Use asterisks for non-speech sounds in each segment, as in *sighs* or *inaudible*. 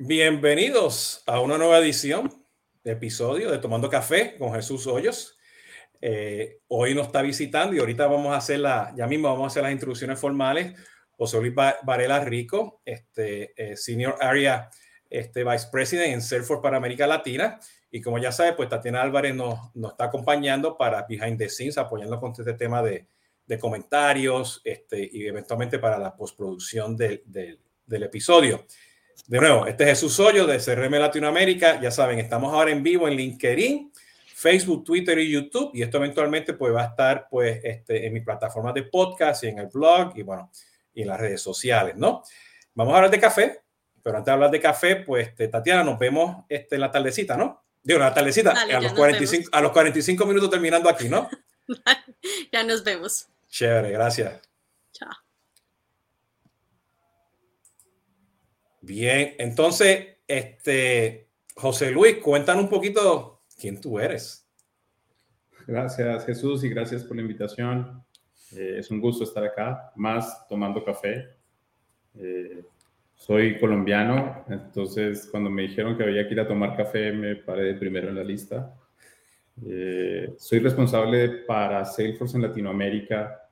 Bienvenidos a una nueva edición de episodio de Tomando Café con Jesús Hoyos. Eh, hoy nos está visitando y ahorita vamos a hacer la, ya mismo vamos a hacer las introducciones formales. José Luis Varela Rico, este, eh, Senior Area este, Vice President en Salesforce para América Latina. Y como ya sabe, pues Tatiana Álvarez nos, nos está acompañando para Behind the Scenes, apoyando con este tema de, de comentarios este, y eventualmente para la postproducción del, del, del episodio. De nuevo, este es Jesús Hoyo de CRM Latinoamérica. Ya saben, estamos ahora en vivo en LinkedIn, Facebook, Twitter y YouTube. Y esto eventualmente pues, va a estar pues, este, en mis plataformas de podcast y en el blog y bueno, y en las redes sociales, ¿no? Vamos a hablar de café, pero antes de hablar de café, pues este, Tatiana, nos vemos este, en la tardecita, ¿no? Digo, la tardecita, Dale, a, los 45, a los 45 minutos terminando aquí, ¿no? *laughs* ya nos vemos. Chévere, gracias. Chao. Bien, entonces, este, José Luis, cuéntanos un poquito quién tú eres. Gracias, Jesús, y gracias por la invitación. Eh, es un gusto estar acá, más tomando café. Eh, soy colombiano, entonces cuando me dijeron que había que ir a tomar café, me paré de primero en la lista. Eh, soy responsable para Salesforce en Latinoamérica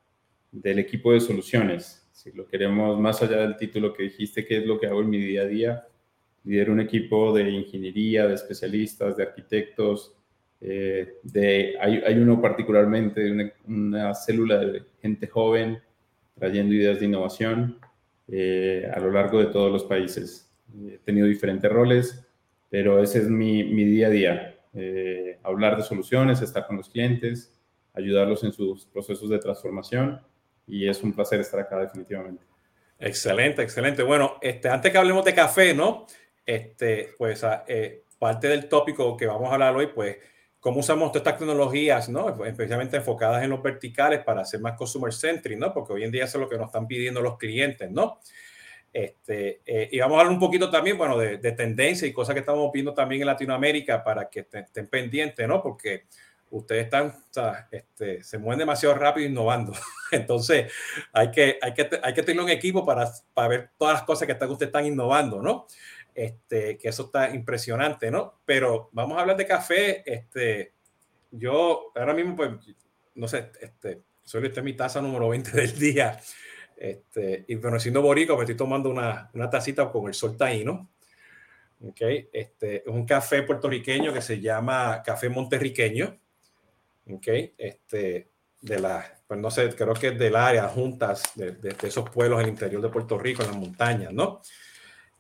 del equipo de soluciones si lo queremos más allá del título que dijiste, qué es lo que hago en mi día a día. Lidero un equipo de ingeniería, de especialistas, de arquitectos, eh, de, hay, hay, uno particularmente, una, una, célula de gente joven trayendo ideas de innovación eh, a lo largo de todos los países. He tenido diferentes roles, pero ese es mi, mi día a día. Eh, hablar de soluciones, estar con los clientes, ayudarlos en sus procesos de transformación y es un placer estar acá definitivamente. Excelente, excelente. Bueno, este, antes que hablemos de café, ¿no? Este, pues ah, eh, parte del tópico que vamos a hablar hoy, pues, cómo usamos todas estas tecnologías, ¿no? Especialmente enfocadas en los verticales para ser más consumer centric, ¿no? Porque hoy en día eso es lo que nos están pidiendo los clientes, ¿no? Este, eh, y vamos a hablar un poquito también, bueno, de, de tendencia y cosas que estamos viendo también en Latinoamérica para que estén, estén pendientes, ¿no? Porque ustedes están, o sea, este, se mueven demasiado rápido innovando. *laughs* Entonces, hay que, hay que, hay que tener un equipo para, para ver todas las cosas que están, ustedes están innovando, ¿no? Este, que eso está impresionante, ¿no? Pero vamos a hablar de café. Este, yo ahora mismo, pues, no sé, este, soy este mi taza número 20 del día. Este, y bueno, siendo borico, me estoy tomando una, una tacita con el sol taíno. Ok, este, es un café puertorriqueño que se llama café monterriqueño ¿ok? Este, de la, pues no sé, creo que del área, juntas de, de, de, esos pueblos en el interior de Puerto Rico, en las montañas, ¿no?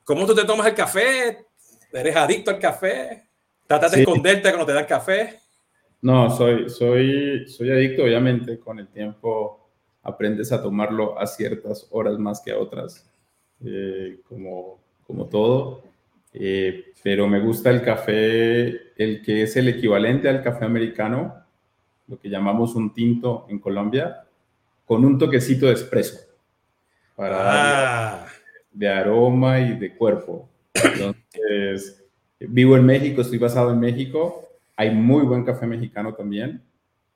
¿Cómo tú te tomas el café? ¿Eres adicto al café? ¿Tratas sí. de esconderte cuando te dan café? No, soy, soy, soy adicto, obviamente, con el tiempo aprendes a tomarlo a ciertas horas más que a otras, eh, como, como todo. Eh, pero me gusta el café, el que es el equivalente al café americano, lo que llamamos un tinto en Colombia, con un toquecito de espresso para ah. de aroma y de cuerpo. Entonces, vivo en México, estoy basado en México. Hay muy buen café mexicano también,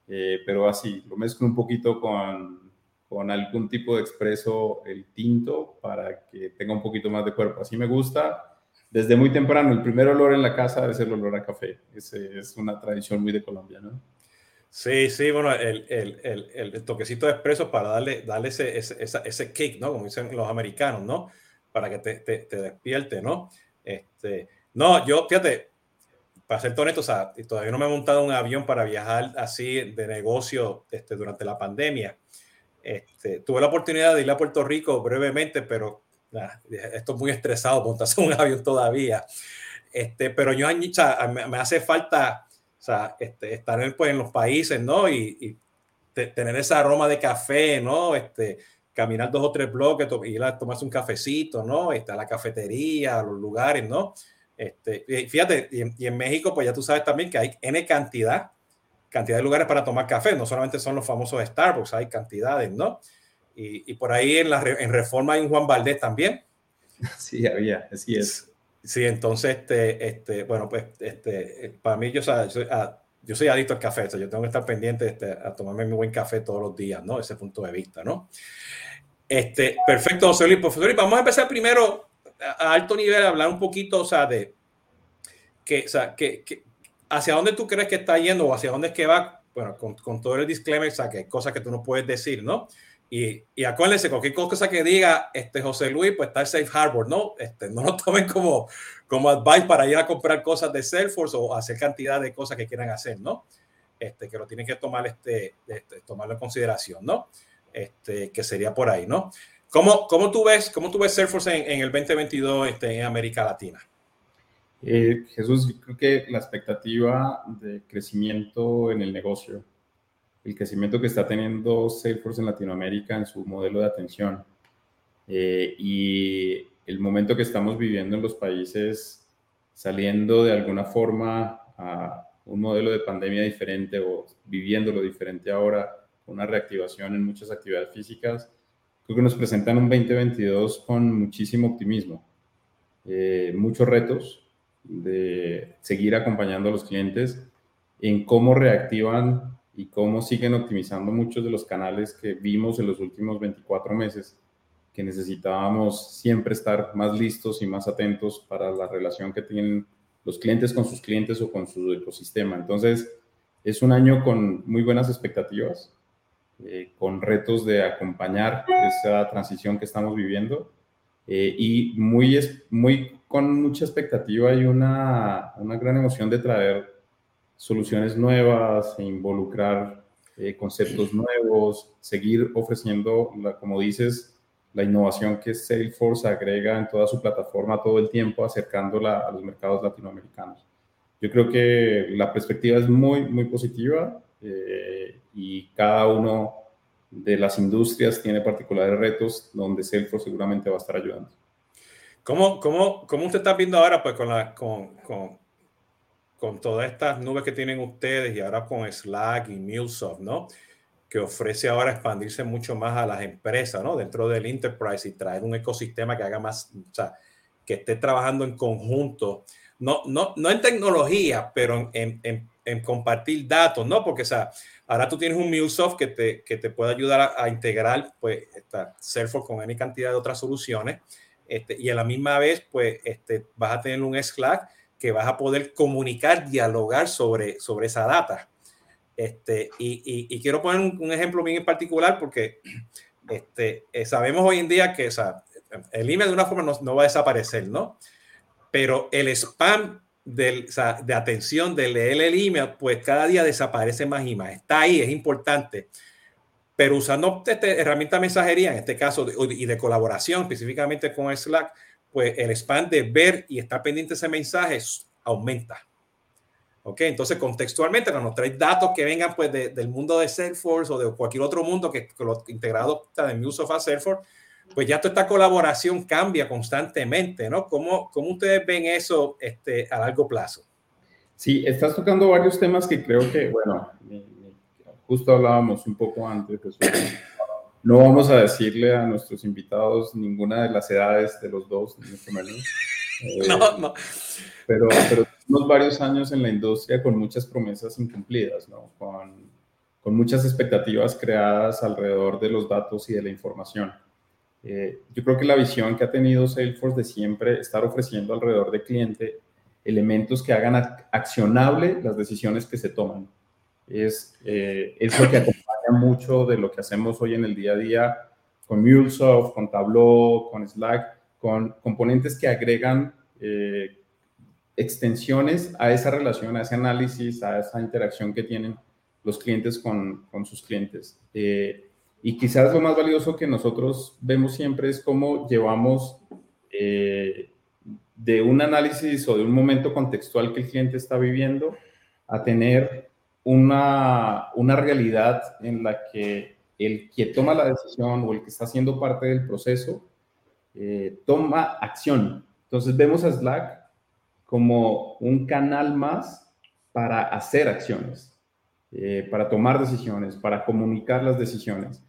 eh, pero así, lo mezclo un poquito con, con algún tipo de expreso, el tinto, para que tenga un poquito más de cuerpo. Así me gusta. Desde muy temprano, el primer olor en la casa es el olor a café. Ese es una tradición muy de Colombia, ¿no? Sí, sí, bueno, el, el, el, el, toquecito de expreso para darle, darle ese, ese, ese, kick, ¿no? Como dicen los americanos, ¿no? Para que te, te, te despierte, ¿no? Este, no, yo, fíjate, para ser honesto, o sea, todavía no me he montado un avión para viajar así de negocio este, durante la pandemia. Este, tuve la oportunidad de ir a Puerto Rico brevemente, pero nah, estoy muy estresado montarse un *laughs* avión todavía. Este, pero yo, o sea, me, me hace falta o sea, este, estar en, pues, en los países, ¿no? Y, y te, tener ese aroma de café, ¿no? Este, caminar dos o tres bloques, ir a tomarse un cafecito, ¿no? Está la cafetería, los lugares, ¿no? Este, fíjate, y en, y en, México, pues ya tú sabes también que hay N cantidad, cantidad de lugares para tomar café, no solamente son los famosos Starbucks, hay cantidades, ¿no? Y, y por ahí en, la, en Reforma hay un Juan Valdés también. *laughs* Sí, había, así es. Sí, entonces, este, este, bueno, pues, este, para mí, yo, o sea, yo, soy, ah, yo soy adicto al café, o sea, yo tengo que estar pendiente este, a tomarme mi buen café todos los días, ¿no? Ese punto de vista, ¿no? Este, perfecto, José Luis. Profesor, vamos a empezar primero a alto nivel hablar un poquito, o sea, de que, o sea, que, hacia dónde tú crees que está yendo o hacia dónde es que va, bueno, con, con todo el disclaimer, o sea, que hay cosas que tú no puedes decir, ¿no? Y, y, acuérdense, cualquier cosa que diga este José Luis, pues está el Safe Harbor, ¿no? Este, no lo *laughs* tomen como, como advice para ir a comprar cosas de Salesforce o hacer cantidad de cosas que quieran hacer, ¿no? Este, que lo tienen que tomar, este, este, tomarlo en consideración, ¿no? Este, que sería por ahí, ¿no? ¿Cómo, cómo, tú, ves, cómo tú ves Salesforce en, en el 2022 este, en América Latina? Eh, Jesús, creo que la expectativa de crecimiento en el negocio el crecimiento que está teniendo Salesforce en Latinoamérica en su modelo de atención eh, y el momento que estamos viviendo en los países saliendo de alguna forma a un modelo de pandemia diferente o viviéndolo diferente ahora, una reactivación en muchas actividades físicas, creo que nos presentan un 2022 con muchísimo optimismo, eh, muchos retos de seguir acompañando a los clientes en cómo reactivan y cómo siguen optimizando muchos de los canales que vimos en los últimos 24 meses, que necesitábamos siempre estar más listos y más atentos para la relación que tienen los clientes con sus clientes o con su ecosistema. Entonces, es un año con muy buenas expectativas, eh, con retos de acompañar esa transición que estamos viviendo eh, y muy, muy con mucha expectativa y una, una gran emoción de traer soluciones nuevas, involucrar eh, conceptos nuevos, seguir ofreciendo, la, como dices, la innovación que Salesforce agrega en toda su plataforma todo el tiempo, acercándola a los mercados latinoamericanos. Yo creo que la perspectiva es muy, muy positiva eh, y cada uno de las industrias tiene particulares retos donde Salesforce seguramente va a estar ayudando. ¿Cómo, cómo, cómo usted está viendo ahora pues, con, la, con, con con todas estas nubes que tienen ustedes y ahora con Slack y MuleSoft, ¿no? Que ofrece ahora expandirse mucho más a las empresas, ¿no? Dentro del enterprise y traer un ecosistema que haga más, o sea, que esté trabajando en conjunto, no, no, no en tecnología, pero en, en, en compartir datos, ¿no? Porque, o sea, ahora tú tienes un MuleSoft que te, que te puede ayudar a, a integrar, pues, esta Salesforce con any cantidad de otras soluciones, este, y a la misma vez, pues, este, vas a tener un Slack que vas a poder comunicar, dialogar sobre, sobre esa data. Este, y, y, quiero poner un, ejemplo bien en particular porque este, eh, sabemos hoy en día que o sea, el email de una forma no, no, va a desaparecer, ¿no? Pero el spam del, o sea, de atención de leer el email, pues cada día desaparece más y más. Está ahí, es importante. Pero usando este, herramienta de mensajería, en este caso, y de colaboración, específicamente con Slack, pues el spam de ver y estar pendiente de ese mensaje aumenta. ¿Ok? Entonces, contextualmente, cuando traes datos que vengan pues del mundo de Salesforce o de cualquier otro mundo que, que lo integrado está en Microsoft a Salesforce, pues ya toda esta colaboración cambia constantemente, ¿no? ¿Cómo, cómo ustedes ven eso este, a largo plazo? Sí, estás tocando varios temas que creo que, bueno, justo hablábamos un poco antes, no vamos a decirle a nuestros invitados ninguna de las edades de los dos, mucho menos. *laughs* no, eh, no. Pero, pero tenemos varios años en la industria con muchas promesas incumplidas, ¿no? Con, con muchas expectativas creadas alrededor de los datos y de la información. Eh, yo creo que la visión que ha tenido Salesforce de siempre estar ofreciendo alrededor del cliente elementos que hagan accionable las decisiones que se toman. Es, eh, es lo que *laughs* mucho de lo que hacemos hoy en el día a día con MuleSoft, con Tableau, con Slack, con componentes que agregan eh, extensiones a esa relación, a ese análisis, a esa interacción que tienen los clientes con, con sus clientes. Eh, y quizás lo más valioso que nosotros vemos siempre es cómo llevamos eh, de un análisis o de un momento contextual que el cliente está viviendo a tener una, una realidad en la que el que toma la decisión o el que está siendo parte del proceso eh, toma acción. Entonces vemos a Slack como un canal más para hacer acciones, eh, para tomar decisiones, para comunicar las decisiones.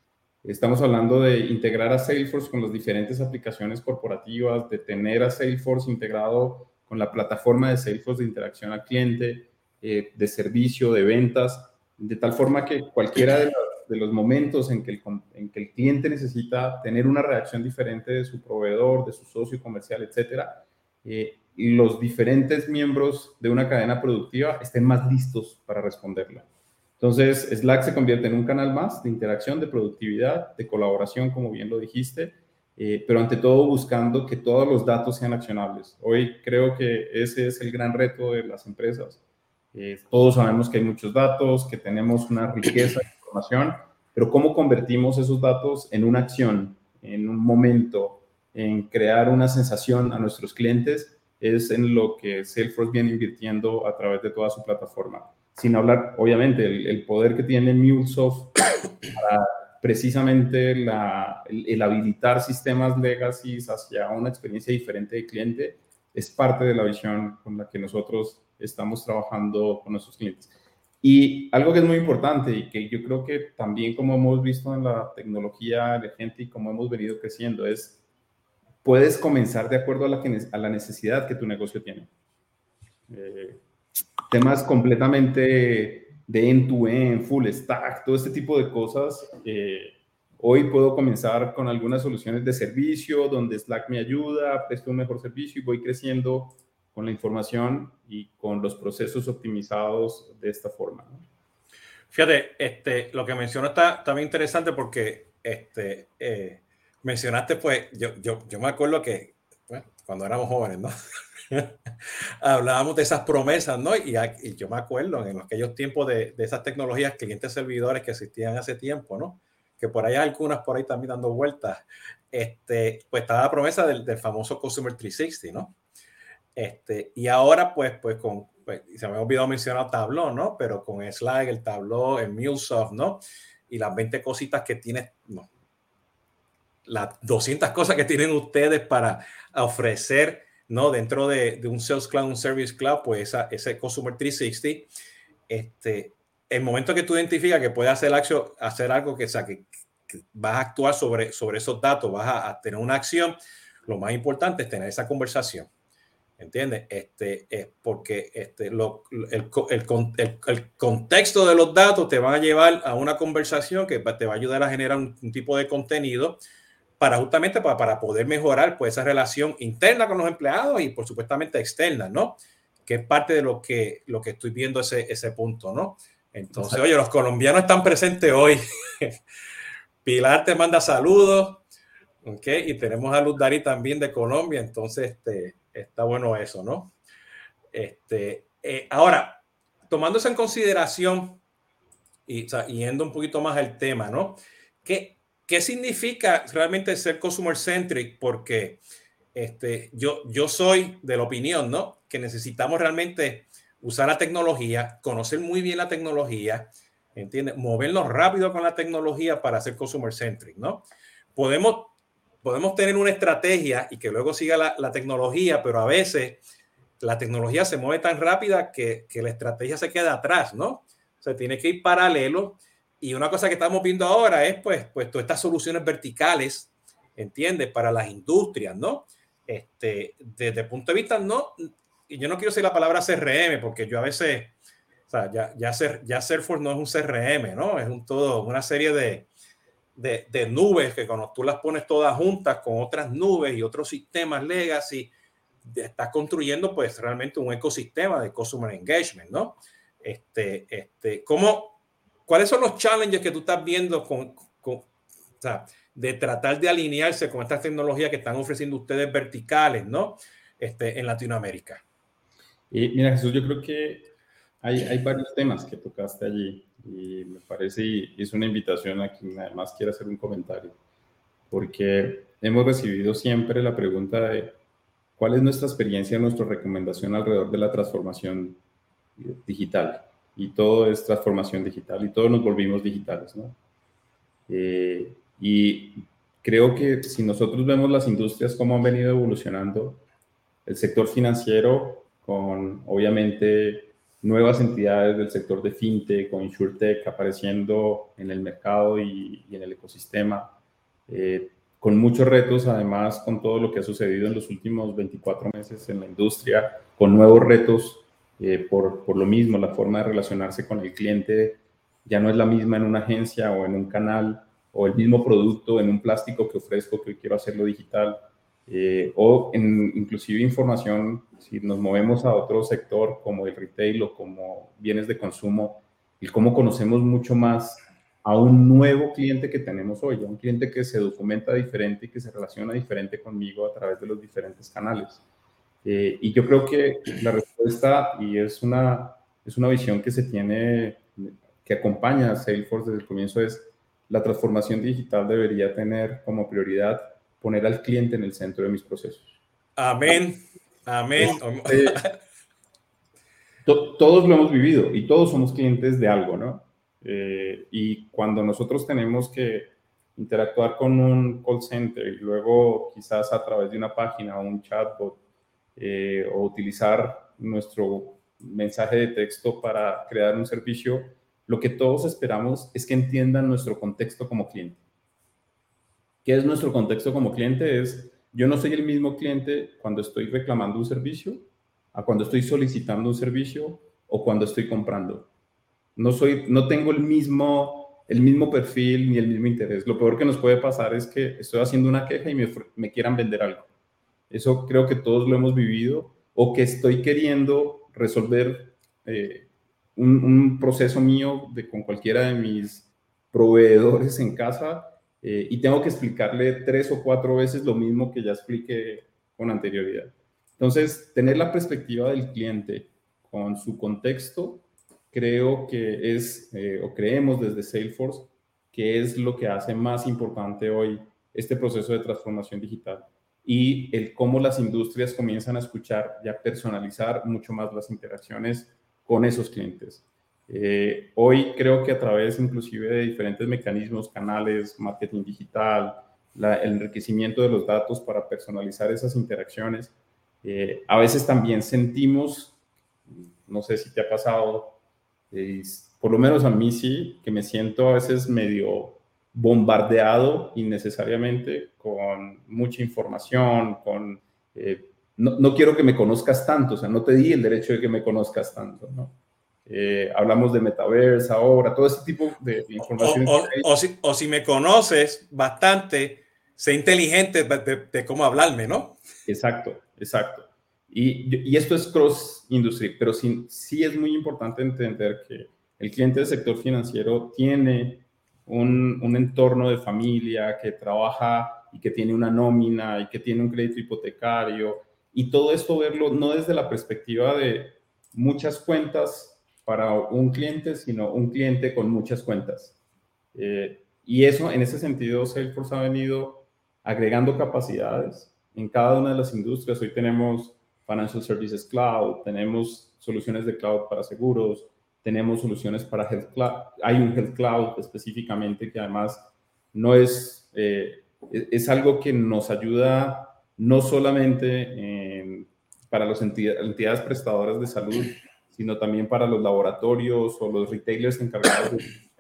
Estamos hablando de integrar a Salesforce con las diferentes aplicaciones corporativas, de tener a Salesforce integrado con la plataforma de Salesforce de interacción al cliente, eh, de servicio, de ventas, de tal forma que cualquiera de, de los momentos en que, el, en que el cliente necesita tener una reacción diferente de su proveedor, de su socio comercial, etcétera, eh, los diferentes miembros de una cadena productiva estén más listos para responderla. Entonces, Slack se convierte en un canal más de interacción, de productividad, de colaboración, como bien lo dijiste, eh, pero ante todo buscando que todos los datos sean accionables. Hoy creo que ese es el gran reto de las empresas. Eh, todos sabemos que hay muchos datos, que tenemos una riqueza de información, pero ¿cómo convertimos esos datos en una acción, en un momento, en crear una sensación a nuestros clientes? Es en lo que Salesforce viene invirtiendo a través de toda su plataforma. Sin hablar, obviamente, el, el poder que tiene MuleSoft para precisamente la, el, habilitar sistemas legacy hacia una experiencia diferente de cliente es parte de la visión con la que nosotros estamos trabajando con nuestros clientes. Y algo que es muy importante y que yo creo que también como hemos visto en la tecnología gente y como hemos venido creciendo es, puedes comenzar de acuerdo a la, a la necesidad que tu negocio tiene. Eh, temas completamente de end-to-end, full stack, todo este tipo de cosas. Eh, hoy puedo comenzar con algunas soluciones de servicio donde Slack me ayuda, presto un mejor servicio y voy creciendo con la información y con los procesos optimizados de esta forma. Fíjate, este, lo que mencionó está también interesante porque este, eh, mencionaste, pues, yo, yo, yo me acuerdo que cuando éramos jóvenes, ¿no? *laughs* hablábamos de esas promesas, ¿no? Y, yo me acuerdo en aquellos tiempos de, esas tecnologías, clientes servidores que existían hace tiempo, ¿no? Que por ahí hay algunas por ahí también dando vueltas. Este, pues estaba la promesa del, famoso Customer 360, ¿no? Este, y ahora, pues, pues con, pues, se me ha olvidado mencionar Tableau, ¿no? Pero con Slack, el Tableau, el MuleSoft, ¿no? Y las 20 cositas que tiene, no, las 200 cosas que tienen ustedes para ofrecer ¿no? Dentro de, un Sales Cloud, un Service Cloud, pues esa, ese Consumer 360, este, el momento que tú identificas que puedes hacer, acción, hacer algo que, sea, que, vas a actuar sobre, sobre esos datos, vas a, tener una acción, lo más importante es tener esa conversación. ¿Entiendes? Este, es porque este, lo, el, el, el, contexto de los datos te va a llevar a una conversación que te va a ayudar a generar un, un tipo de contenido para justamente para, para, poder mejorar pues esa relación interna con los empleados y por supuestamente externa, ¿no? Que es parte de lo que, lo que estoy viendo ese, ese punto, ¿no? Entonces, oye, los colombianos están presentes hoy. *laughs* Pilar te manda saludos, ¿ok? Y tenemos a Luz Dari también de Colombia, entonces este, está bueno eso, ¿no? Este, eh, ahora, tomándose en consideración y yendo un poquito más al tema, ¿no? ¿Qué, ¿Qué significa realmente ser consumer centric? Porque este, yo, yo soy de la opinión, ¿no? Que necesitamos realmente usar la tecnología, conocer muy bien la tecnología, ¿entiendes? Movernos rápido con la tecnología para ser consumer centric, ¿no? Podemos, podemos tener una estrategia y que luego siga la, la tecnología, pero a veces la tecnología se mueve tan rápida que, que la estrategia se queda atrás, ¿no? O tiene que ir paralelo y una cosa que estamos viendo ahora es, pues, pues todas estas soluciones verticales, ¿entiendes? Para las industrias, ¿no? Este, desde el punto de vista, no, y yo no quiero decir la palabra CRM, porque yo a veces, o sea, ya, ya, ser, ya Salesforce no es un CRM, ¿no? Es un todo, una serie de, de, de, nubes que cuando tú las pones todas juntas con otras nubes y otros sistemas legacy, estás construyendo pues realmente un ecosistema de customer engagement, ¿no? Este, este, ¿cómo, ¿Cuáles son los challenges que tú estás viendo con, o sea, de tratar de alinearse con estas tecnologías que están ofreciendo ustedes verticales, ¿no? Este, en Latinoamérica. Y mira, Jesús, yo creo que hay, hay varios temas que tocaste allí y me parece y es una invitación a quien además quiera hacer un comentario, porque hemos recibido siempre la pregunta de cuál es nuestra experiencia, nuestra recomendación alrededor de la transformación digital y todo es transformación digital y todos nos volvimos digitales, ¿no? Eh, y creo que si nosotros vemos las industrias cómo han venido evolucionando, el sector financiero con obviamente nuevas entidades del sector de fintech, con insurtech apareciendo en el mercado y, en el ecosistema, eh, con muchos retos además con todo lo que ha sucedido en los últimos 24 meses en la industria, con nuevos retos eh, por, por, lo mismo, la forma de relacionarse con el cliente ya no es la misma en una agencia o en un canal o el mismo producto en un plástico que ofrezco que quiero hacerlo digital. Eh, o en, inclusive información, si nos movemos a otro sector como el retail o como bienes de consumo, y cómo conocemos mucho más a un nuevo cliente que tenemos hoy, a un cliente que se documenta diferente y que se relaciona diferente conmigo a través de los diferentes canales. Eh, y yo creo que la respuesta, y es una, es una visión que se tiene, que acompaña a Salesforce desde el comienzo, es la transformación digital debería tener como prioridad poner al cliente en el centro de mis procesos. Amén, amén. Este, todos lo hemos vivido y todos somos clientes de algo, ¿no? Eh, y cuando nosotros tenemos que interactuar con un call center y luego quizás a través de una página o un chatbot eh, o utilizar nuestro mensaje de texto para crear un servicio, lo que todos esperamos es que entiendan nuestro contexto como cliente. ¿Qué es nuestro contexto como cliente? Es, yo no soy el mismo cliente cuando estoy reclamando un servicio, a cuando estoy solicitando un servicio o cuando estoy comprando. No, soy, no tengo el mismo, el mismo perfil ni el mismo interés. Lo peor que nos puede pasar es que estoy haciendo una queja y me, quieran vender algo. Eso creo que todos lo hemos vivido o que estoy queriendo resolver eh, un, proceso mío de, con cualquiera de mis proveedores en casa eh, y tengo que explicarle tres o cuatro veces lo mismo que ya expliqué con anterioridad. Entonces, tener la perspectiva del cliente con su contexto, creo que es, eh, o creemos desde Salesforce, que es lo que hace más importante hoy este proceso de transformación digital y el cómo las industrias comienzan a escuchar y a personalizar mucho más las interacciones con esos clientes. Eh, hoy creo que a través inclusive de diferentes mecanismos, canales, marketing digital, el enriquecimiento de los datos para personalizar esas interacciones, eh, a veces también sentimos, no sé si te ha pasado, eh, por lo menos a mí sí, que me siento a veces medio bombardeado innecesariamente con mucha información, con... no, no, quiero que me conozcas tanto, o sea, no te di el derecho de que me conozcas tanto, ¿no? Eh, hablamos de metaverse ahora, todo ese tipo de información. O, si, o, si, me conoces bastante, sé inteligente de, cómo hablarme, ¿no? Exacto, exacto. Y, y esto es cross industry, pero sí, sí, es muy importante entender que el cliente del sector financiero tiene un, un entorno de familia que trabaja y que tiene una nómina y que tiene un crédito hipotecario y todo esto verlo no desde la perspectiva de muchas cuentas para un cliente, sino un cliente con muchas cuentas. Eh, y eso, en ese sentido, Salesforce ha venido agregando capacidades en cada una de las industrias. Hoy tenemos Financial Services Cloud, tenemos soluciones de cloud para seguros, tenemos soluciones para Health Cloud. Hay un Health Cloud específicamente que además no es, eh, es algo que nos ayuda no solamente para las entidades prestadoras de salud, sino también para los laboratorios o los retailers encargados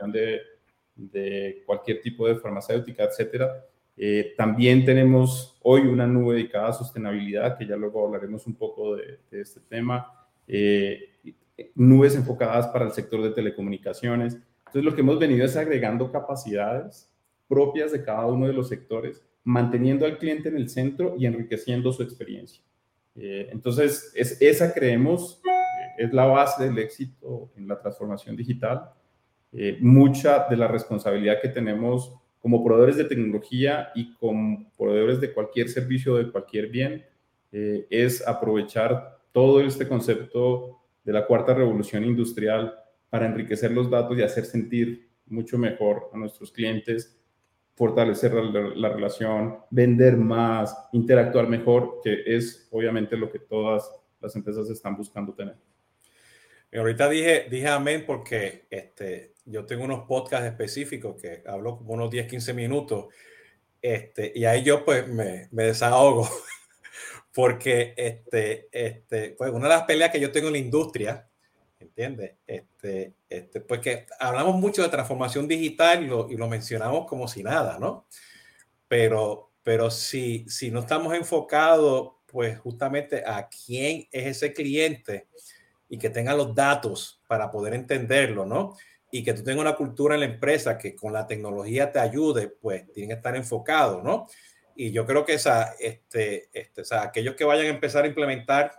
de, de cualquier tipo de farmacéutica, etcétera. Eh, también tenemos hoy una nube dedicada a sostenibilidad, que ya luego hablaremos un poco de, este tema. Eh, nubes enfocadas para el sector de telecomunicaciones. Entonces, lo que hemos venido es agregando capacidades propias de cada uno de los sectores, manteniendo al cliente en el centro y enriqueciendo su experiencia. Eh, entonces, es, esa creemos es la base del éxito en la transformación digital. Eh, mucha de la responsabilidad que tenemos como proveedores de tecnología y como proveedores de cualquier servicio, de cualquier bien, eh, es aprovechar todo este concepto de la cuarta revolución industrial para enriquecer los datos y hacer sentir mucho mejor a nuestros clientes, fortalecer la, la relación, vender más, interactuar mejor, que es obviamente lo que todas las empresas están buscando tener ahorita dije, dije amén porque este, yo tengo unos podcasts específicos que hablo como unos 10, 15 minutos este, y ahí yo pues me, me desahogo *laughs* porque este, este, pues una de las peleas que yo tengo en la industria, ¿entiendes? Este, este, pues que hablamos mucho de transformación digital y lo, y lo mencionamos como si nada, ¿no? Pero, pero si, si no estamos enfocados pues justamente a quién es ese cliente, y que tenga los datos para poder entenderlo, ¿no? y que tú tengas una cultura en la empresa que con la tecnología te ayude, pues tienen que estar enfocados, ¿no? Y yo creo que esa, este, este, o sea, aquellos que vayan a empezar a implementar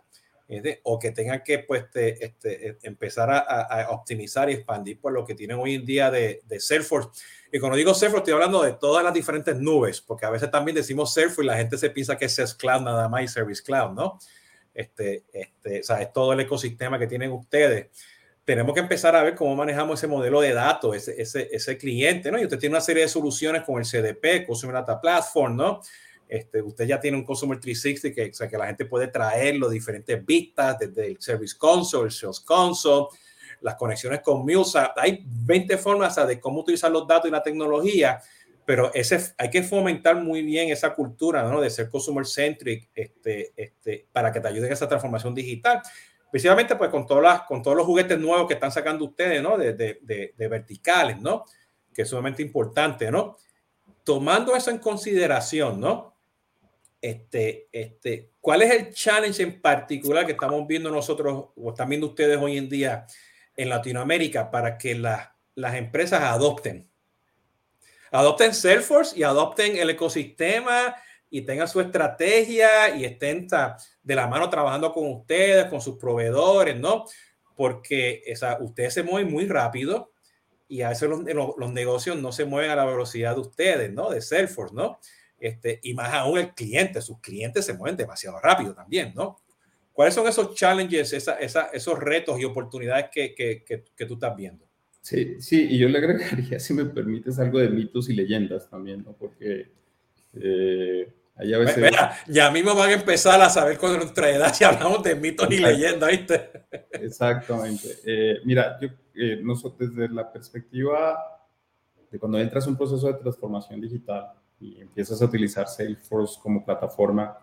este, o que tengan que pues, este, este empezar a, a, optimizar y expandir por lo que tienen hoy en día de, de, Salesforce. Y cuando digo Salesforce, estoy hablando de todas las diferentes nubes, porque a veces también decimos Salesforce y la gente se piensa que es Sales Cloud nada más y Service Cloud, ¿no? Este, este, o sea, es todo el ecosistema que tienen ustedes tenemos que empezar a ver cómo manejamos ese modelo de datos, ese, ese, ese cliente, ¿no? Y usted tiene una serie de soluciones con el CDP, Customer Data Platform, ¿no? Este, usted ya tiene un Customer 360 que, o sea, que la gente puede traer los diferentes vistas desde el Service Console, el Sales Console, las conexiones con MuleSoft. Hay 20 formas de cómo utilizar los datos y la tecnología, pero ese, hay que fomentar muy bien esa cultura ¿no? de ser consumer centric este, este, para que te ayude en esa transformación digital principalmente pues con, todas las, con todos los juguetes nuevos que están sacando ustedes, ¿no? De, de, de, verticales, ¿no? Que es sumamente importante, ¿no? Tomando eso en consideración, ¿no? Este, este, ¿Cuál es el challenge en particular que estamos viendo nosotros o están viendo ustedes hoy en día en Latinoamérica para que la, las empresas adopten? Adopten Salesforce y adopten el ecosistema y tengan su estrategia y estén de la mano trabajando con ustedes, con sus proveedores, ¿no? Porque ustedes se mueven muy rápido y a veces los, negocios no se mueven a la velocidad de ustedes, ¿no? De Salesforce, ¿no? Este, y más aún el cliente, sus clientes se mueven demasiado rápido también, ¿no? ¿Cuáles son esos challenges, esos retos y oportunidades que, que, que, que, tú estás viendo? Sí, sí, y yo le agregaría, *laughs* si me permites, algo de mitos y leyendas también, ¿no? Porque eh, ya mismo van a empezar a saber con nuestra edad si hablamos de mitos y leyendas, ¿viste? Exactamente. Eh, mira, yo, eh, nosotros desde la perspectiva de cuando entras en un proceso de transformación digital y empiezas a utilizar Salesforce como plataforma,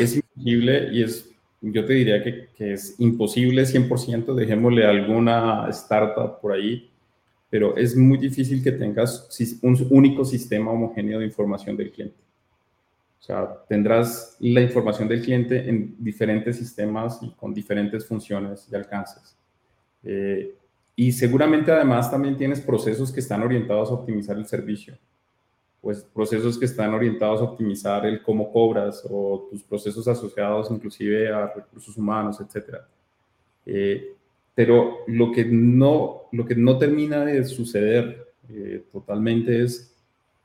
es imposible y es, yo te diría que, es imposible 100%, dejémosle alguna startup por ahí, pero es muy difícil que tengas un único sistema homogéneo de información del cliente. O sea, tendrás la información del cliente en diferentes sistemas y con diferentes funciones y alcances. Eh, y seguramente además también tienes procesos que están orientados a optimizar el servicio. Pues procesos que están orientados a optimizar el cómo cobras o tus procesos asociados inclusive a recursos humanos, etc. Eh, pero lo que, no, lo que no termina de suceder eh, totalmente es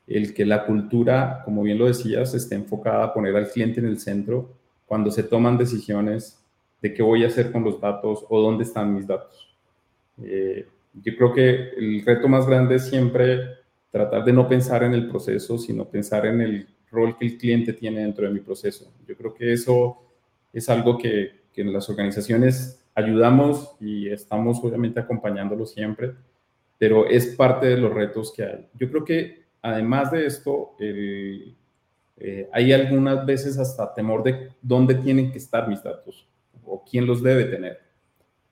el que la cultura, como bien lo decías, esté enfocada a poner al cliente en el centro cuando se toman decisiones de qué voy a hacer con los datos o dónde están mis datos. Eh, yo creo que el reto más grande siempre tratar de no pensar en el proceso, sino pensar en el rol que el cliente tiene dentro de mi proceso. Yo creo que eso es algo que, en las organizaciones ayudamos y estamos obviamente acompañándolo siempre, pero es parte de los retos que hay. Yo creo que además de esto, eh, hay algunas veces hasta temor de dónde tienen que estar mis datos o quién los debe tener.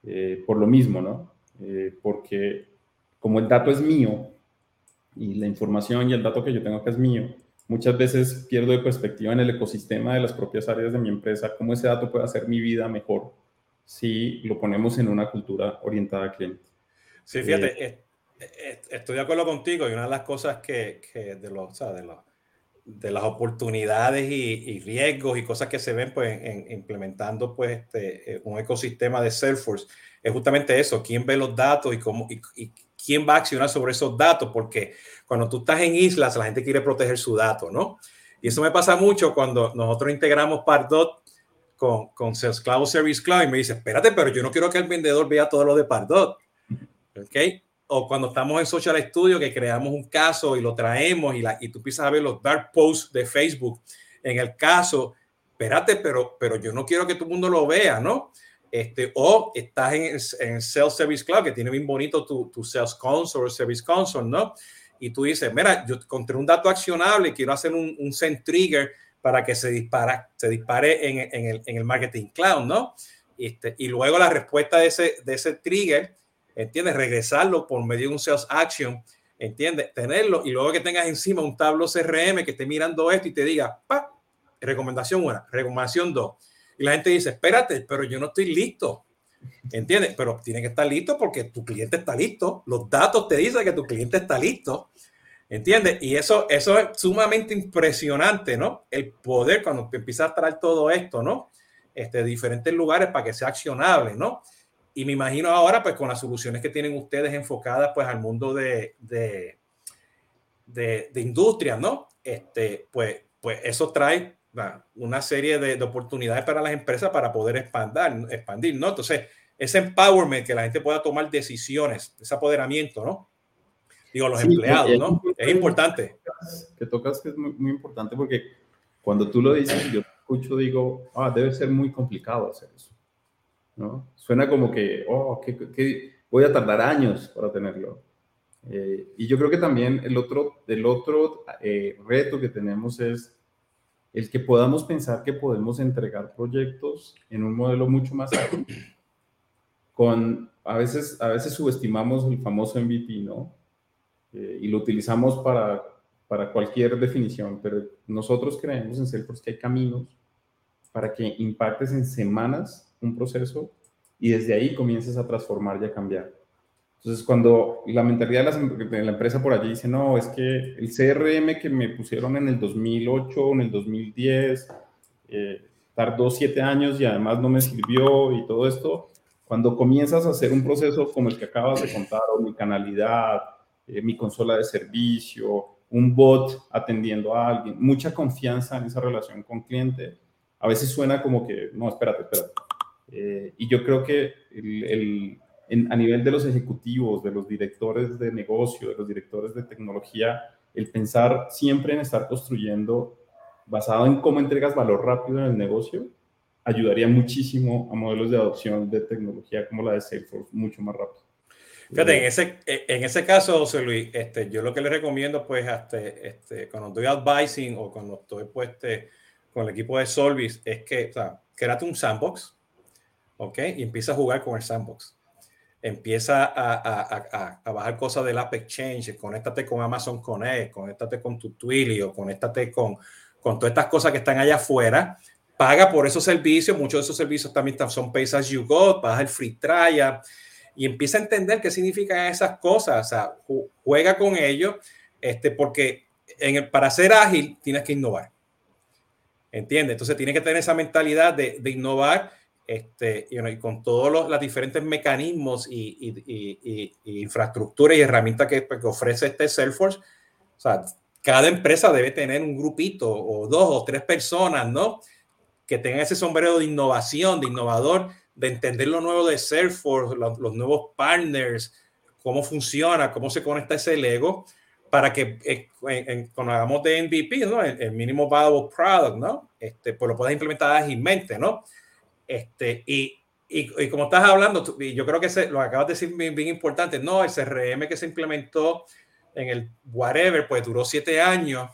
Eh, por lo mismo, ¿no? Eh, porque como el dato es mío y la información y el dato que yo tengo acá es mío, muchas veces pierdo de perspectiva en el ecosistema de las propias áreas de mi empresa cómo ese dato puede hacer mi vida mejor si lo ponemos en una cultura orientada al cliente. Sí, fíjate, estoy de acuerdo contigo y una de las cosas que, que de, los, de, los, de las oportunidades y, riesgos y cosas que se ven pues, en, implementando pues, este, eh, un ecosistema de Salesforce es justamente eso, quién ve los datos y, cómo, y, y, quién va a accionar sobre esos datos, porque cuando tú estás en islas, la gente quiere proteger su dato, ¿no? Y eso me pasa mucho cuando nosotros integramos Pardot con, con Sales Cloud Service Cloud y me dice, espérate, pero yo no quiero que el vendedor vea todo lo de Pardot. ¿Ok? o cuando estamos en Social Studio que creamos un caso y lo traemos y, la, y tú empiezas a ver los dark posts de Facebook en el caso, espérate, pero, pero yo no quiero que todo el mundo lo vea, ¿no? Este, o estás en, en Sales Service Cloud, que tiene bien bonito tu, tu Sales Console, Service Console, ¿no? Y tú dices, mira, yo encontré un dato accionable, quiero hacer un, un send trigger para que se, dispara, se dispare en, en, el, en el Marketing Cloud, ¿no? Este, y luego la respuesta de ese, de ese trigger ¿entiendes? Regresarlo por medio de un sales action, ¿entiendes? Tenerlo y luego que tengas encima un tablo CRM que esté mirando esto y te diga, pa, recomendación una, recomendación dos. Y la gente dice, espérate, pero yo no estoy listo. ¿entiendes? Pero tiene que estar listo porque tu cliente está listo, los datos te dicen que tu cliente está listo, ¿entiendes? Y eso, eso es sumamente impresionante, ¿no? El poder cuando empiezas a traer todo esto, ¿no? Este, diferentes lugares para que sea accionable, ¿no? Y me imagino ahora, pues, con las soluciones que tienen ustedes enfocadas, pues, al mundo de, de, de, de industria, ¿no? Este, pues, pues eso trae una serie de, oportunidades para las empresas para poder expandir, expandir, ¿no? Entonces, ese empowerment, que la gente pueda tomar decisiones, ese apoderamiento, ¿no? Digo, los empleados, ¿no? Es importante. Que tocas que es muy, importante porque cuando tú lo dices, yo escucho, digo, ah, debe ser muy complicado hacer eso, ¿no? Suena como que, oh, que, voy a tardar años para tenerlo. Eh, y yo creo que también el otro, el otro eh, reto que tenemos es el que podamos pensar que podemos entregar proyectos en un modelo mucho más alto. Con, a, veces, a veces subestimamos el famoso MVP, ¿no? Eh, y lo utilizamos para, para cualquier definición, pero nosotros creemos en Salesforce que hay caminos para que impactes en semanas un proceso y desde ahí comiences a transformar y a cambiar. Entonces, cuando la mentalidad de la, empresa por allí dice, no, es que el CRM que me pusieron en el 2008, en el 2010, eh, tardó siete años y además no me sirvió y todo esto, cuando comienzas a hacer un proceso como el que acabas de contar, o mi canalidad, eh, mi consola de servicio, un bot atendiendo a alguien, mucha confianza en esa relación con cliente, a veces suena como que, no, espérate, espérate. Eh, y yo creo que el a nivel de los ejecutivos, de los directores de negocio, de los directores de tecnología, el pensar siempre en estar construyendo basado en cómo entregas valor rápido en el negocio, ayudaría muchísimo a modelos de adopción de tecnología como la de Salesforce mucho más rápido. Fíjate, en ese, en ese caso, José Luis, este, yo lo que le recomiendo, pues, hasta, este, cuando estoy advising o cuando estoy pues, este, con el equipo de Solvis, es que, o sea, créate un sandbox, ¿ok? Y empieza a jugar con el sandbox empieza a, a, a, bajar cosas del App Exchange, conéctate con Amazon Connect, conéctate con tu Twilio, conéctate con, con todas estas cosas que están allá afuera, paga por esos servicios, muchos de esos servicios también son Pay as you go, paga el free trial y empieza a entender qué significan esas cosas, o sea, juega con ellos, este, porque en el, para ser ágil tienes que innovar. ¿Entiendes? Entonces tienes que tener esa mentalidad de, de innovar este, y con todos los diferentes mecanismos y, y, y, infraestructura y herramientas que, que, ofrece este Salesforce, o sea, cada empresa debe tener un grupito o dos o tres personas, ¿no? Que tengan ese sombrero de innovación, de innovador, de entender lo nuevo de Salesforce, los, los nuevos partners, cómo funciona, cómo se conecta ese Lego, para que eh, cuando hagamos de MVP, ¿no? El, el, mínimo viable product, ¿no? Este, pues lo puedas implementar ágilmente, ¿no? Este, y, y, como estás hablando, y yo creo que lo acabas de decir bien, bien, importante, no, el CRM que se implementó en el whatever, pues duró siete años.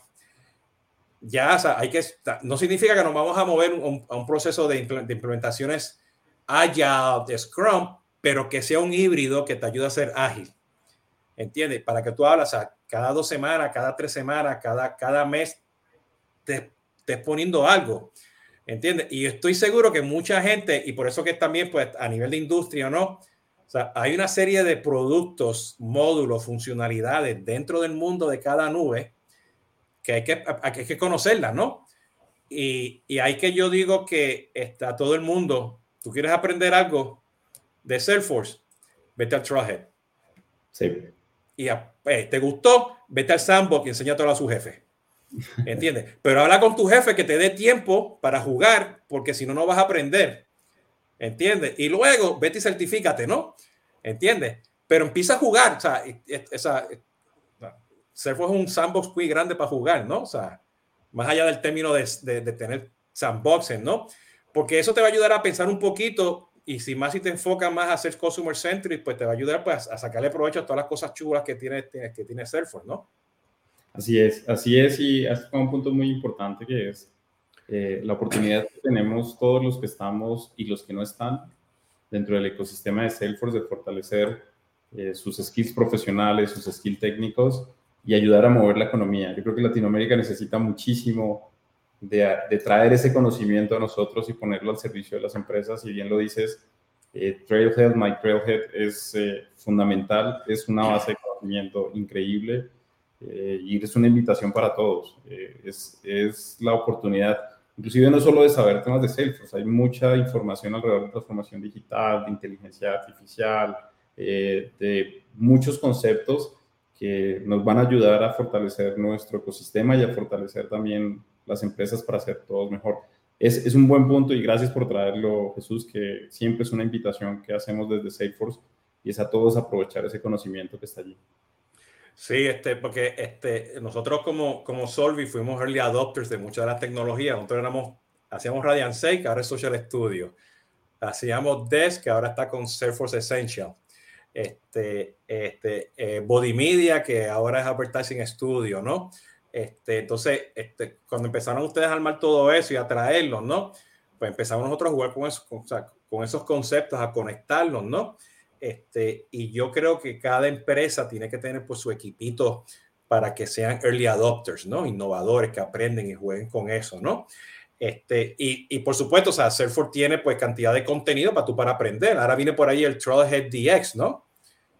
Ya, hay que, no significa que nos vamos a mover a un proceso de, implementaciones agile, de Scrum, pero que sea un híbrido que te ayude a ser ágil. ¿Entiendes? Para que tú hablas, o cada dos semanas, cada tres semanas, cada, cada mes, te estés poniendo algo. ¿Entiendes? Y estoy seguro que mucha gente, y por eso que también, pues, a nivel de industria, ¿no? O sea, hay una serie de productos, módulos, funcionalidades dentro del mundo de cada nube que hay que, hay que conocerlas, ¿no? Y, y hay que, yo digo que está todo el mundo, tú quieres aprender algo de Salesforce, vete al Trailhead. Sí. Y eh, te gustó, vete al Sandbox y enséñatelo a su jefe. ¿Entiendes? Pero habla con tu jefe que te dé tiempo para jugar, porque si no, no vas a aprender. ¿Entiendes? Y luego vete y certifícate, ¿no? ¿Entiendes? Pero empieza a jugar. O sea, esa, Surf es un sandbox muy grande para jugar, ¿no? O sea, más allá del término de, de, tener sandboxes, ¿no? Porque eso te va a ayudar a pensar un poquito y si más si te enfocas más a hacer customer centric, pues te va a ayudar pues, a sacarle provecho a todas las cosas chulas que tiene, que tiene Salesforce, ¿no? Así es, así es, y has un punto muy importante que es eh, la oportunidad que tenemos todos los que estamos y los que no están dentro del ecosistema de Salesforce de fortalecer eh, sus skills profesionales, sus skills técnicos y ayudar a mover la economía. Yo creo que Latinoamérica necesita muchísimo de, de traer ese conocimiento a nosotros y ponerlo al servicio de las empresas. Y bien lo dices, Eh, Trailhead, My Trailhead es eh, fundamental, es una base de conocimiento increíble eh, y es una invitación para todos. es, es la oportunidad, inclusive no solo de saber temas de Salesforce, hay mucha información alrededor de transformación digital, de inteligencia artificial, de muchos conceptos que nos van a ayudar a fortalecer nuestro ecosistema y a fortalecer también las empresas para hacer todos mejor es, es, un buen punto y gracias por traerlo, Jesús, que siempre es una invitación que hacemos desde Salesforce y es a todos aprovechar ese conocimiento que está allí. Sí, este, porque este, nosotros como, como Solvi fuimos early adopters de muchas de las tecnologías. Nosotros éramos, hacíamos Radiant 6, que ahora es Social Studio. Hacíamos Desk, que ahora está con Salesforce Essential. Este, este, eh, Body Media, que ahora es Advertising Studio, ¿no? Este, entonces, este, cuando empezaron ustedes a armar todo eso y a traerlos, ¿no? Pues empezamos nosotros a jugar con, eso, con, esos conceptos, a conectarlos, ¿no? Este, y yo creo que cada empresa tiene que tener pues su equipito para que sean early adopters, ¿no? Innovadores que aprenden y jueguen con eso, ¿no? Este, y, y por supuesto, o sea, Salesforce tiene pues cantidad de contenido para tú para aprender. Ahora viene por ahí el Trailhead DX, ¿no?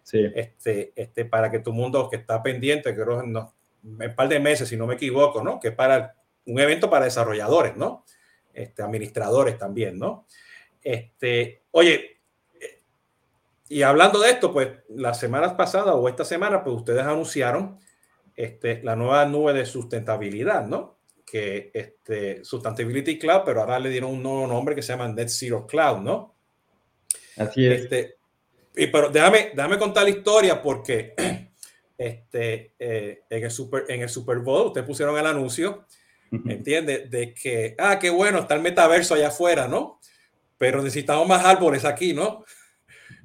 Sí. Este, este, para que tu mundo que está pendiente, creo no, un par de meses, si no me equivoco, ¿no? Que para un evento para desarrolladores, ¿no? Este, administradores también, ¿no? Este, oye, y hablando de esto, pues las semanas pasadas o esta semana, pues ustedes anunciaron este, la nueva nube de sustentabilidad, ¿no? Que este, Sustainability Cloud, pero ahora le dieron un nuevo nombre que se llama Net Zero Cloud, ¿no? Así es. Este, y, pero déjame, déjame contar la historia porque *clears throat* este, eh, en, el Super, en el Super Bowl, ustedes pusieron el anuncio, ¿entiendes? De que, ah, qué bueno, está el metaverso allá afuera, ¿no? Pero necesitamos más árboles aquí, ¿no?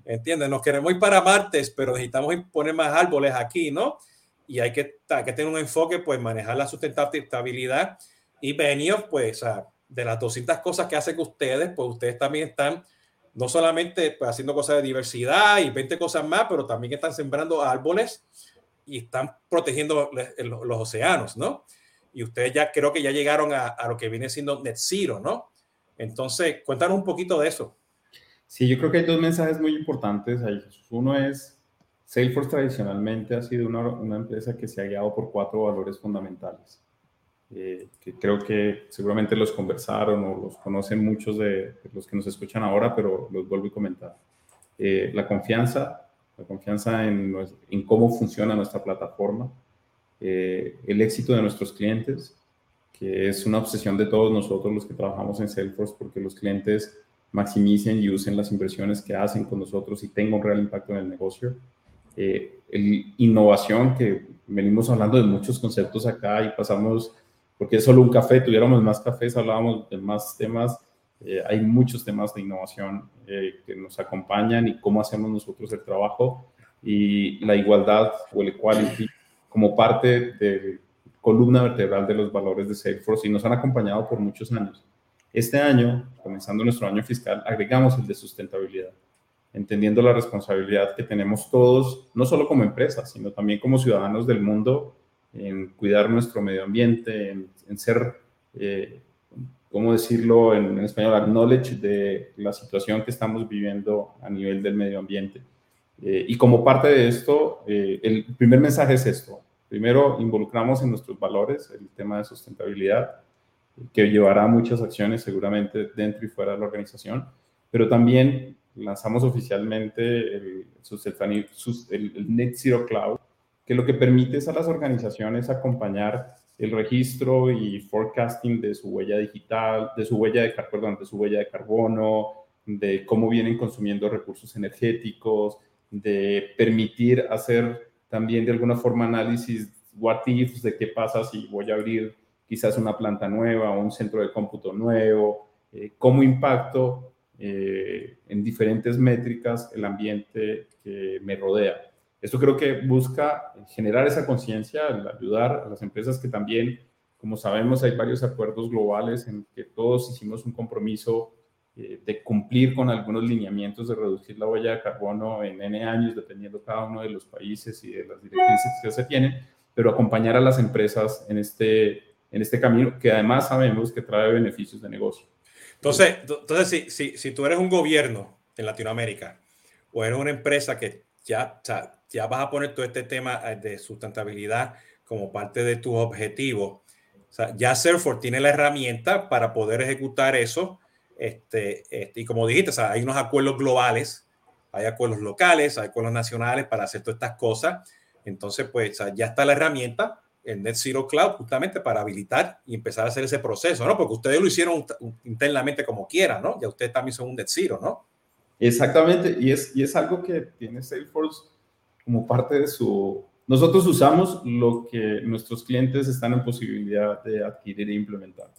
¿Entiendes? Nos queremos ir para Martes, pero necesitamos poner más árboles aquí, ¿no? Y hay que, hay que tener un enfoque, pues, manejar la sustentabilidad y venir, pues, de las 200 cosas que hacen ustedes, pues ustedes también están no solamente pues, haciendo cosas de diversidad y 20 cosas más, pero también están sembrando árboles y están protegiendo los, océanos, ¿no? Y ustedes ya creo que ya llegaron a, lo que viene siendo net zero, ¿no? Entonces, cuéntanos un poquito de eso. Sí, yo creo que hay dos mensajes muy importantes ahí. Uno es, Salesforce tradicionalmente ha sido una, una empresa que se ha guiado por cuatro valores fundamentales, eh, que creo que seguramente los conversaron o los conocen muchos de, los que nos escuchan ahora, pero los vuelvo a comentar. Eh, la confianza, la confianza en, en cómo funciona nuestra plataforma, eh, el éxito de nuestros clientes, que es una obsesión de todos nosotros los que trabajamos en Salesforce, porque los clientes maximicen y usen las inversiones que hacen con nosotros y tengan un real impacto en el negocio. Eh, innovación, que venimos hablando de muchos conceptos acá y pasamos, porque es solo un café, tuviéramos más cafés, hablábamos de más temas, eh, hay muchos temas de innovación eh, que nos acompañan y cómo hacemos nosotros el trabajo y la igualdad o el equality como parte de columna vertebral de los valores de Salesforce y nos han acompañado por muchos años. Este año, comenzando nuestro año fiscal, agregamos el de sustentabilidad, entendiendo la responsabilidad que tenemos todos, no solo como empresas, sino también como ciudadanos del mundo, en cuidar nuestro medio ambiente, en, ser eh, ¿cómo decirlo en, español? Acknowledge de la situación que estamos viviendo a nivel del medio ambiente. Eh, y como parte de esto, eh, el primer mensaje es esto. Primero, involucramos en nuestros valores el tema de sustentabilidad, que llevará muchas acciones seguramente dentro y fuera de la organización, pero también lanzamos oficialmente el, el, Net Zero Cloud, que lo que permite es a las organizaciones acompañar el registro y forecasting de su huella digital, de su huella de, perdón, de su huella de carbono, de cómo vienen consumiendo recursos energéticos, de permitir hacer también de alguna forma análisis what de qué pasa si voy a abrir quizás una planta nueva o un centro de cómputo nuevo, eh, cómo impacto eh, en diferentes métricas el ambiente que me rodea. Esto creo que busca generar esa conciencia, ayudar a las empresas que también, como sabemos, hay varios acuerdos globales en que todos hicimos un compromiso eh, de cumplir con algunos lineamientos de reducir la huella de carbono en N años, dependiendo cada uno de los países y de las directrices que se tienen, pero acompañar a las empresas en este, en este camino que además sabemos que trae beneficios de negocio. Entonces, entonces si, si, si tú eres un gobierno en Latinoamérica, o eres una empresa que ya, ya vas a poner todo este tema eh, de sustentabilidad como parte de tus objetivos, o sea, ya Salesforce tiene la herramienta para poder ejecutar eso. Este, este, y como dijiste, o sea, hay unos acuerdos globales, hay acuerdos locales, hay acuerdos nacionales para hacer todas estas cosas. Entonces, pues ya está la herramienta en Net Zero Cloud justamente para habilitar y empezar a hacer ese proceso, ¿no? Porque ustedes lo hicieron internamente como quieran, ¿no? Ya ustedes también son un Net Zero, ¿no? Exactamente, y es, y es algo que tiene Salesforce como parte de su... Nosotros usamos lo que nuestros clientes están en posibilidad de adquirir e implementar.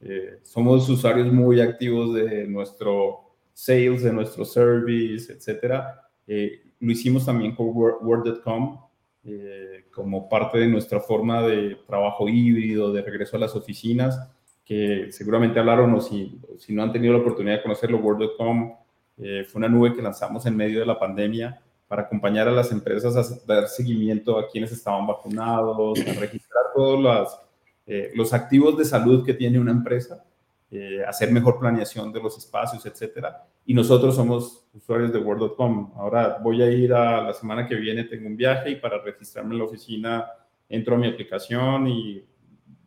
Eh, somos usuarios muy activos de nuestro sales, de nuestro service, etcétera. Eh, lo hicimos también con Word.com eh, como parte de nuestra forma de trabajo híbrido, de regreso a las oficinas, que seguramente hablaron o si, si no han tenido la oportunidad de conocerlo, Word.com eh, fue una nube que lanzamos en medio de la pandemia para acompañar a las empresas a dar seguimiento a quienes estaban vacunados, a registrar todos los, los activos de salud que tiene una empresa eh, hacer mejor planeación de los espacios, etcétera. Y nosotros somos usuarios de Word.com. Ahora voy a ir a la semana que viene, tengo un viaje y para registrarme en la oficina entro a mi aplicación y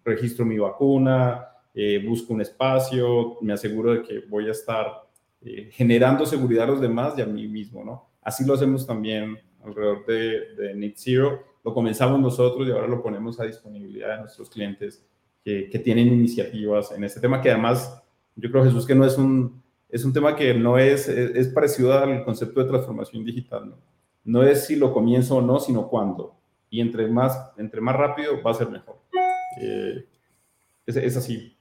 registro mi vacuna, eh, busco un espacio, me aseguro de que voy a estar eh, generando seguridad a los demás y a mí mismo, ¿no? Así lo hacemos también alrededor de, de Net Zero. Lo comenzamos nosotros y ahora lo ponemos a disponibilidad de nuestros clientes que, tienen iniciativas en este tema, que además yo creo, Jesús, que no es un, es un tema que no es, es, parecido al concepto de transformación digital, ¿no? No es si lo comienzo o no, sino cuándo. Y entre más, entre más rápido va a ser mejor. Eh, es, es, así.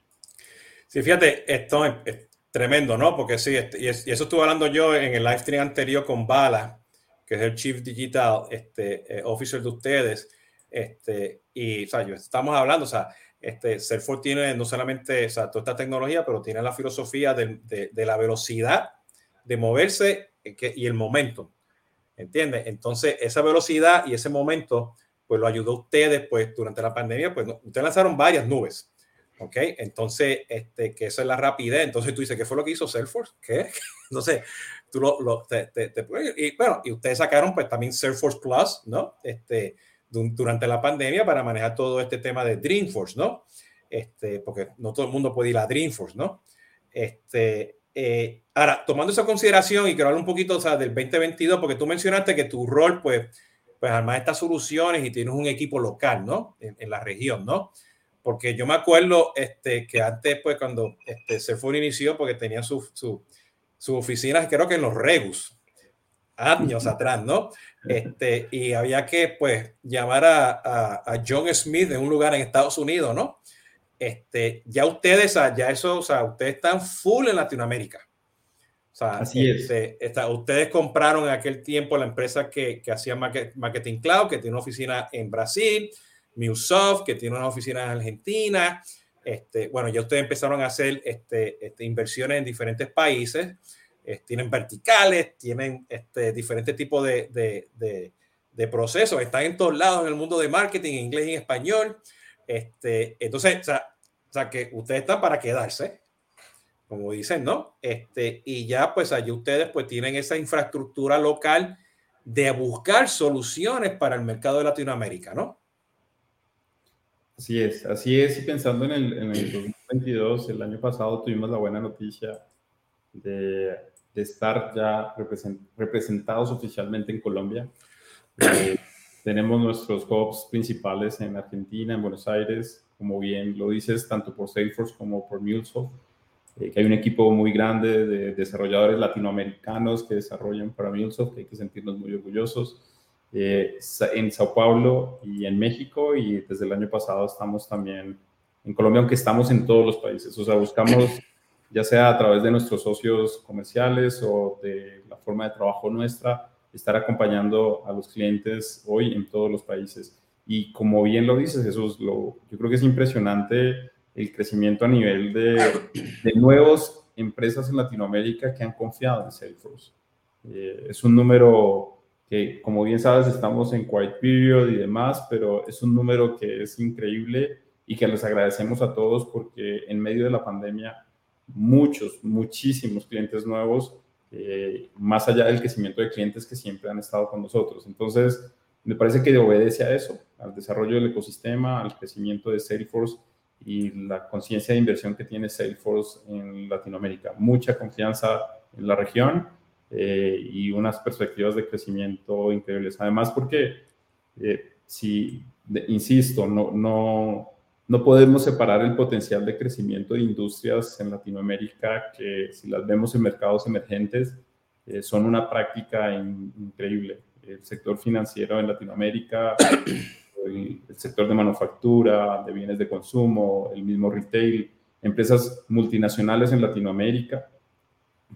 Sí, fíjate, esto es, tremendo, ¿no? Porque sí, y, eso estuve hablando yo en el live stream anterior con Bala, que es el Chief Digital este, eh, Officer de ustedes. Este, y, o sea, yo, estamos hablando, o sea, este, Salesforce tiene no solamente o sea, toda esta tecnología, pero tiene la filosofía de, de, la velocidad de moverse y el momento. ¿Entiendes? Entonces, esa velocidad y ese momento, pues lo ayudó a ustedes, pues durante la pandemia, pues ustedes lanzaron varias nubes. ¿Ok? Entonces, este, que esa es la rapidez. Entonces tú dices, ¿qué fue lo que hizo Salesforce? ¿Qué? *laughs* Entonces, tú lo, lo te, te, y bueno, y ustedes sacaron pues también Salesforce Plus, ¿no? Este, durante la pandemia para manejar todo este tema de Dreamforce, ¿no? Este, porque no todo el mundo puede ir a Dreamforce, ¿no? Este, eh, ahora, tomando esa consideración y quiero hablar un poquito o sea, del 2022, porque tú mencionaste que tu rol, pues, pues armar estas soluciones y tienes un equipo local, ¿no? En, la región, ¿no? Porque yo me acuerdo este, que antes, pues, cuando este, se fue inicio, porque tenía sus su, su oficinas, creo que en los Regus, años atrás, ¿no? Este, y había que, pues, llamar a, a, John Smith de un lugar en Estados Unidos, ¿no? Este, ya ustedes, ya eso, o sea, ustedes están full en Latinoamérica. O sea, Así es. Este, ustedes compraron en aquel tiempo la empresa que, que hacía Marketing Cloud, que tiene una oficina en Brasil, MuleSoft, que tiene una oficina en Argentina. Este, bueno, ya ustedes empezaron a hacer este, este, inversiones en diferentes países. Eh, tienen verticales, tienen este, diferentes tipos de, de, de, procesos, están en todos lados en el mundo de marketing, en inglés y en español. Este, entonces, o sea, o sea, que ustedes están para quedarse, como dicen, ¿no? Este, y ya pues allí ustedes pues tienen esa infraestructura local de buscar soluciones para el mercado de Latinoamérica, ¿no? Así es, así es. Y pensando en el, en el 2022, el año pasado tuvimos la buena noticia de de estar ya representados oficialmente en Colombia. Eh, *coughs* tenemos nuestros hubs principales en Argentina, en Buenos Aires, como bien lo dices, tanto por Salesforce como por MuleSoft, eh, que hay un equipo muy grande de desarrolladores latinoamericanos que desarrollan para MuleSoft, que hay que sentirnos muy orgullosos. Eh, en Sao Paulo y en México, y desde el año pasado estamos también en Colombia, aunque estamos en todos los países. O sea, buscamos ya sea a través de nuestros socios comerciales o de la forma de trabajo nuestra, estar acompañando a los clientes hoy en todos los países. Y como bien lo dices, Jesús, lo, yo creo que es impresionante el crecimiento a nivel de, de nuevas empresas en Latinoamérica que han confiado en Salesforce. Eh, es un número que, como bien sabes, estamos en quiet period y demás, pero es un número que es increíble y que les agradecemos a todos porque en medio de la pandemia muchos, muchísimos clientes nuevos más allá del crecimiento de clientes que siempre han estado con nosotros. Entonces, me parece que obedece a eso, al desarrollo del ecosistema, al crecimiento de Salesforce y la conciencia de inversión que tiene Salesforce en Latinoamérica. Mucha confianza en la región eh, y unas perspectivas de crecimiento increíbles. Además, porque, eh, si, insisto, no, no, no podemos separar el potencial de crecimiento de industrias en Latinoamérica que si las vemos en mercados emergentes, eh, son una práctica increíble el sector financiero en Latinoamérica, el, sector de manufactura, de bienes de consumo, el mismo retail, empresas multinacionales en Latinoamérica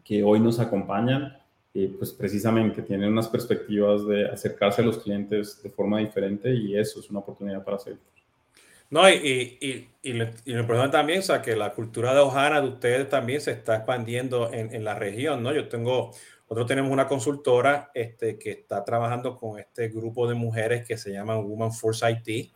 que hoy nos acompañan, eh, pues precisamente tienen unas perspectivas de acercarse a los clientes de forma diferente y eso es una oportunidad para hacerlo. No, y, y, y, lo importante también es que la cultura de Ojana de ustedes también se está expandiendo en, en la región, ¿no? Yo tengo nosotros tenemos una consultora este, que está trabajando con este grupo de mujeres que se llaman Woman Force IT,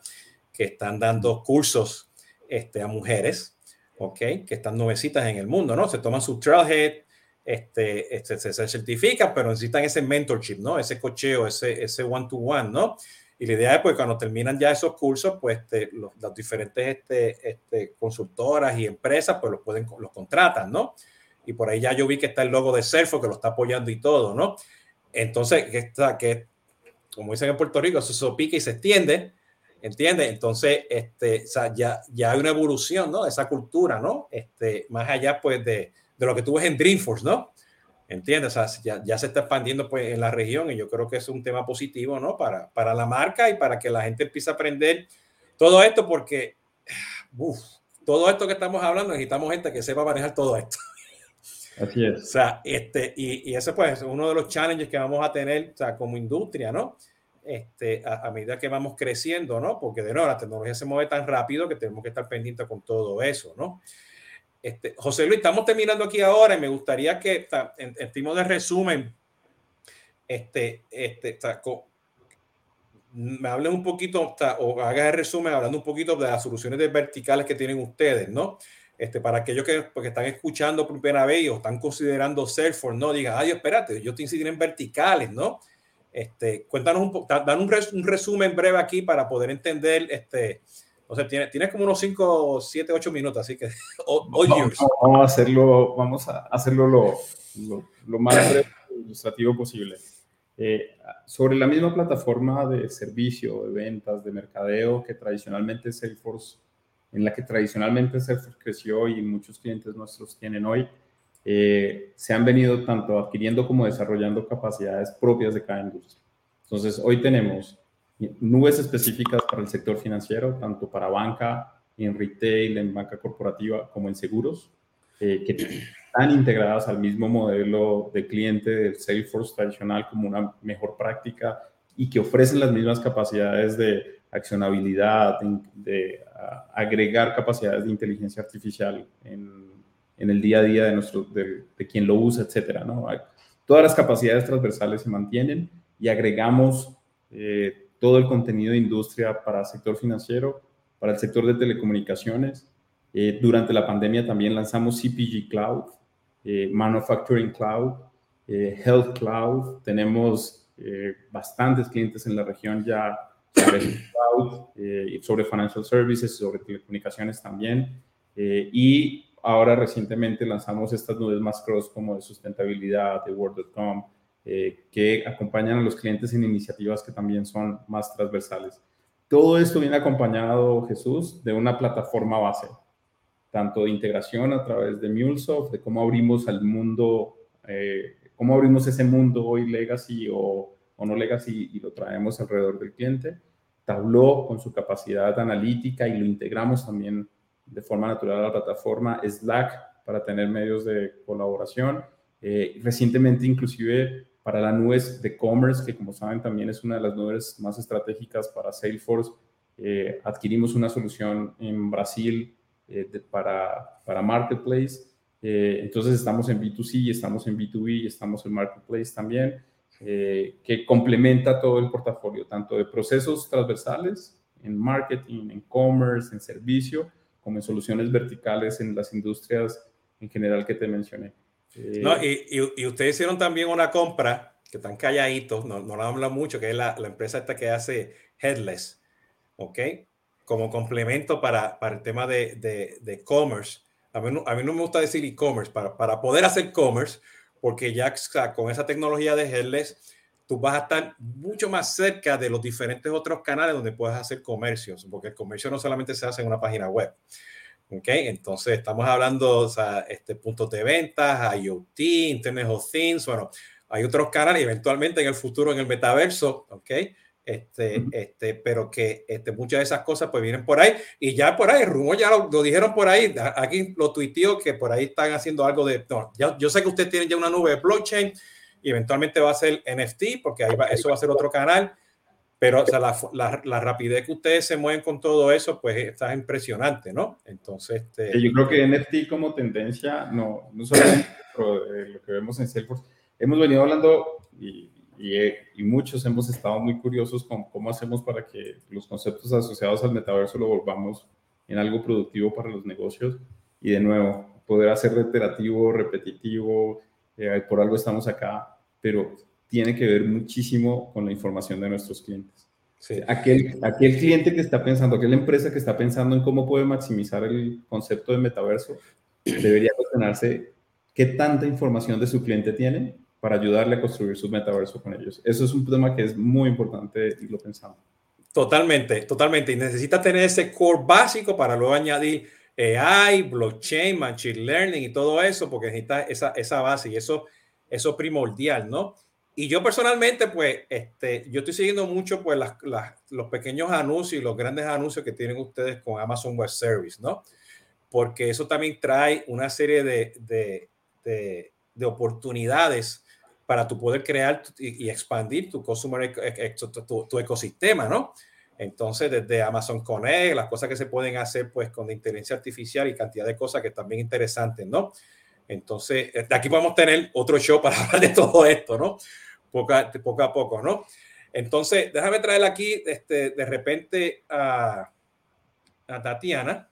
que están dando cursos este, a mujeres, ¿ok? Que están nuevecitas en el mundo, ¿no? Se toman su trailhead, este, este, se, certifican, pero necesitan ese mentorship, ¿no? Ese cocheo, ese, ese one-to-one, ¿no? Y la idea es, pues, cuando terminan ya esos cursos, pues, este, los, las diferentes este, este, consultoras y empresas, pues, los pueden, los contratan, ¿no? y por ahí ya yo vi que está el logo de Serfo que lo está apoyando y todo, ¿no? Entonces, está, que como dicen en Puerto Rico, eso pica y se extiende, ¿entiendes? Entonces, este, o sea, ya, ya hay una evolución, ¿no? De esa cultura, ¿no? Este, más allá, pues, de, de lo que tú ves en Dreamforce, ¿no? ¿Entiendes? O sea, ya, ya, se está expandiendo pues, en la región y yo creo que es un tema positivo, ¿no? Para, para la marca y para que la gente empiece a aprender todo esto porque, *sighs* uf, todo esto que estamos hablando, necesitamos gente que sepa manejar todo esto. Así es. O sea, este, y, y ese pues es uno de los challenges que vamos a tener, o sea, como industria, ¿no? Este, a, medida que vamos creciendo, ¿no? Porque de nuevo la tecnología se mueve tan rápido que tenemos que estar pendientes con todo eso, ¿no? Este, José Luis, estamos terminando aquí ahora y me gustaría que, en, en timo de resumen, este, este, me hables un poquito o hagas el resumen hablando un poquito de las soluciones de verticales que tienen ustedes, ¿no? Este, para aquellos que porque están escuchando por primera vez o están considerando Salesforce, no digan, ay, espérate, yo te incidir en verticales, ¿no? Este, cuéntanos un poco, dan un, un, resumen breve aquí para poder entender, este, o sea, tienes, tienes como unos 5, 7, 8 minutos, así que, *laughs* vamos, vamos, a hacerlo, vamos a hacerlo lo, lo, lo más ilustrativo posible. Eh, sobre la misma plataforma de servicio, de ventas, de mercadeo que tradicionalmente Salesforce en la que tradicionalmente Salesforce creció y muchos clientes nuestros tienen hoy, eh, se han venido tanto adquiriendo como desarrollando capacidades propias de cada industria. Entonces, hoy tenemos nubes específicas para el sector financiero, tanto para banca, en retail, en banca corporativa, como en seguros, eh, que están integradas al mismo modelo de cliente del Salesforce tradicional como una mejor práctica y que ofrecen las mismas capacidades de accionabilidad, de, agregar capacidades de inteligencia artificial en, en, el día a día de, nuestro, de, quien lo usa, etcétera. ¿no? Todas las capacidades transversales se mantienen y agregamos eh, todo el contenido de industria para el sector financiero, para el sector de telecomunicaciones. Eh, durante la pandemia también lanzamos CPG Cloud, eh, Manufacturing Cloud, Health Cloud. Tenemos bastantes clientes en la región ya sobre cloud, eh, sobre financial services, sobre telecomunicaciones también. Eh, y ahora recientemente lanzamos estas nubes más cross como de sustentabilidad, de Word.com, eh, que acompañan a los clientes en iniciativas que también son más transversales. Todo esto viene acompañado, Jesús, de una plataforma base, tanto de integración a través de MuleSoft, de cómo abrimos al mundo, cómo abrimos ese mundo hoy legacy o o no legacy y lo traemos alrededor del cliente. Tableau con su capacidad analítica y lo integramos también de forma natural a la plataforma. Slack para tener medios de colaboración. Eh, recientemente inclusive para la nube de commerce, que como saben también es una de las nubes más estratégicas para Salesforce, eh, adquirimos una solución en Brasil eh, para, para Marketplace. entonces estamos en B2C y estamos en B2B y estamos en Marketplace también. Eh, que complementa todo el portafolio, tanto de procesos transversales en marketing, en commerce, en servicio, como en soluciones verticales en las industrias en general que te mencioné. No, y, y, ustedes hicieron también una compra que están calladitos, no, no la hablan mucho, que es la, la, empresa esta que hace Headless, ¿ok? Como complemento para, para el tema de, de, de commerce. A mí, no, a mí no me gusta decir e-commerce, para, para poder hacer commerce, porque ya con esa tecnología de Headless, tú vas a estar mucho más cerca de los diferentes otros canales donde puedes hacer comercios, porque el comercio no solamente se hace en una página web. ¿Ok? Entonces, estamos hablando, o sea, este, puntos de ventas, IoT, Internet of Things, bueno, hay otros canales, eventualmente en el futuro, en el metaverso, ¿ok? Este, este, pero que este, muchas de esas cosas pues vienen por ahí y ya por ahí, rumor ya lo, dijeron por ahí, aquí lo tuiteó que por ahí están haciendo algo de, no, ya, yo sé que ustedes tienen ya una nube de blockchain y eventualmente va a ser NFT porque ahí va, eso va a ser otro canal, pero o sea, la, la, la, rapidez que ustedes se mueven con todo eso pues está impresionante, ¿no? Entonces, este, yo creo que NFT como tendencia, no, no solamente *coughs* lo que vemos en Salesforce, hemos venido hablando y, y, muchos hemos estado muy curiosos con cómo hacemos para que los conceptos asociados al metaverso lo volvamos en algo productivo para los negocios y de nuevo poder hacer reiterativo, repetitivo, eh, por algo estamos acá, pero tiene que ver muchísimo con la información de nuestros clientes. Sí. Aquel, aquel cliente que está pensando, aquella empresa que está pensando en cómo puede maximizar el concepto de metaverso, debería cuestionarse qué tanta información de su cliente tiene para ayudarle a construir su metaverso con ellos. Eso es un tema que es muy importante y lo pensamos. Totalmente, totalmente. Y necesita tener ese core básico para luego añadir AI, blockchain, machine learning y todo eso, porque necesita esa, esa base y eso, eso primordial, ¿no? Y yo personalmente, pues, este, yo estoy siguiendo mucho, pues, las, las, los pequeños anuncios y los grandes anuncios que tienen ustedes con Amazon Web Service, ¿no? Porque eso también trae una serie de, de, de, de oportunidades para tu poder crear y, expandir tu consumer, tu, tu, ecosistema, ¿no? Entonces, desde Amazon Connect, las cosas que se pueden hacer pues con inteligencia artificial y cantidad de cosas que también interesantes, ¿no? Entonces, de aquí podemos tener otro show para *laughs* hablar de todo esto, ¿no? Poco a poco, a poco ¿no? Entonces, déjame traer aquí este, de repente a, a Tatiana,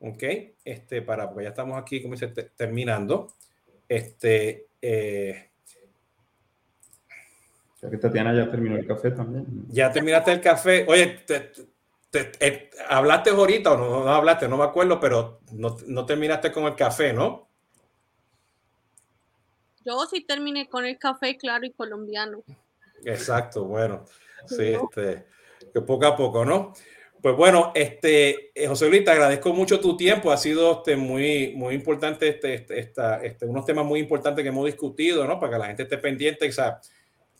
¿ok? Este, para, porque ya estamos aquí, como dice, terminando. Este, eh, que Tatiana ya terminó el café también. Ya terminaste el café. Oye, te, eh, hablaste ahorita o no, no, hablaste, no me acuerdo, pero no, no, terminaste con el café, ¿no? Yo sí terminé con el café claro y colombiano. Exacto, bueno. Sí, este, que poco a poco, ¿no? Pues bueno, este, eh, José Luis, te agradezco mucho tu tiempo. Ha sido este, muy, muy importante, este, este, esta, este, unos temas muy importantes que hemos discutido, ¿no? Para que la gente esté pendiente. O sea,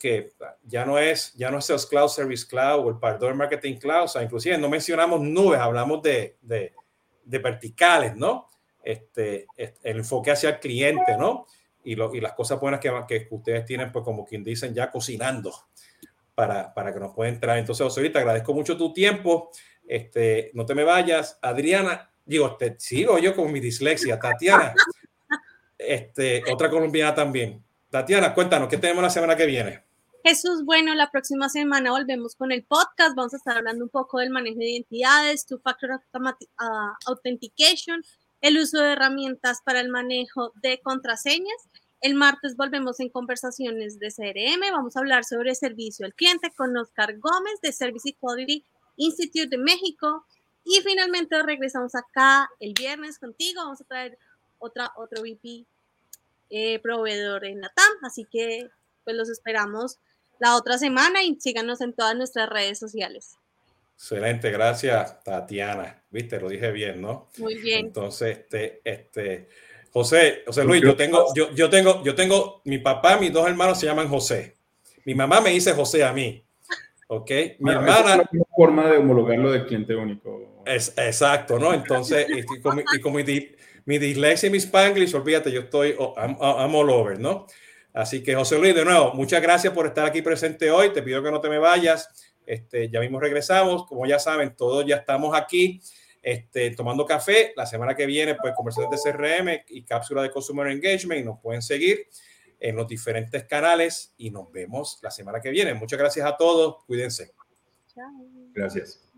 que ya no es, ya no es Sales Cloud, Service Cloud o el Pardon Marketing Cloud, o sea, inclusive no mencionamos nubes, hablamos de, de, de verticales, ¿no? Este, el enfoque hacia el cliente, ¿no? Y, lo, y las cosas buenas que, que, ustedes tienen, pues como quien dicen, ya cocinando para, para que nos puedan entrar. Entonces, José, te agradezco mucho tu tiempo. Este, no te me vayas. Adriana, digo, te sigo yo con mi dislexia. Tatiana, este, otra colombiana también. Tatiana, cuéntanos, ¿qué tenemos la semana que viene? Jesús, bueno, la próxima semana volvemos con el podcast. Vamos a estar hablando un poco del manejo de identidades, two-factor uh, authentication, el uso de herramientas para el manejo de contraseñas. El martes volvemos en conversaciones de CRM. Vamos a hablar sobre servicio al cliente con Oscar Gómez de Service Equality Institute de México. Y finalmente regresamos acá el viernes contigo. Vamos a traer otra, otro VP eh, proveedor en la TAM. Así que pues los esperamos la otra semana y síganos en todas nuestras redes sociales. Excelente, gracias Tatiana. Viste, lo dije bien, ¿no? Muy bien. Entonces, este, este, José, José Luis, yo tengo, yo, yo tengo, yo tengo, mi papá, mis dos hermanos se llaman José. Mi mamá me dice José a mí. ¿Ok? Mi hermana. Es una forma de homologarlo de cliente único. Es, exacto, ¿no? Entonces, y como, y como mi, mi dislexia y mi spanglish, olvídate, yo estoy, oh, I'm, I'm all over, ¿no? Así que José Luis, de nuevo, muchas gracias por estar aquí presente hoy. Te pido que no te me vayas. Este, ya mismo regresamos. Como ya saben, todos ya estamos aquí este, tomando café. La semana que viene, pues conversaciones de CRM y cápsula de Consumer Engagement. Y nos pueden seguir en los diferentes canales y nos vemos la semana que viene. Muchas gracias a todos. Cuídense. Gracias.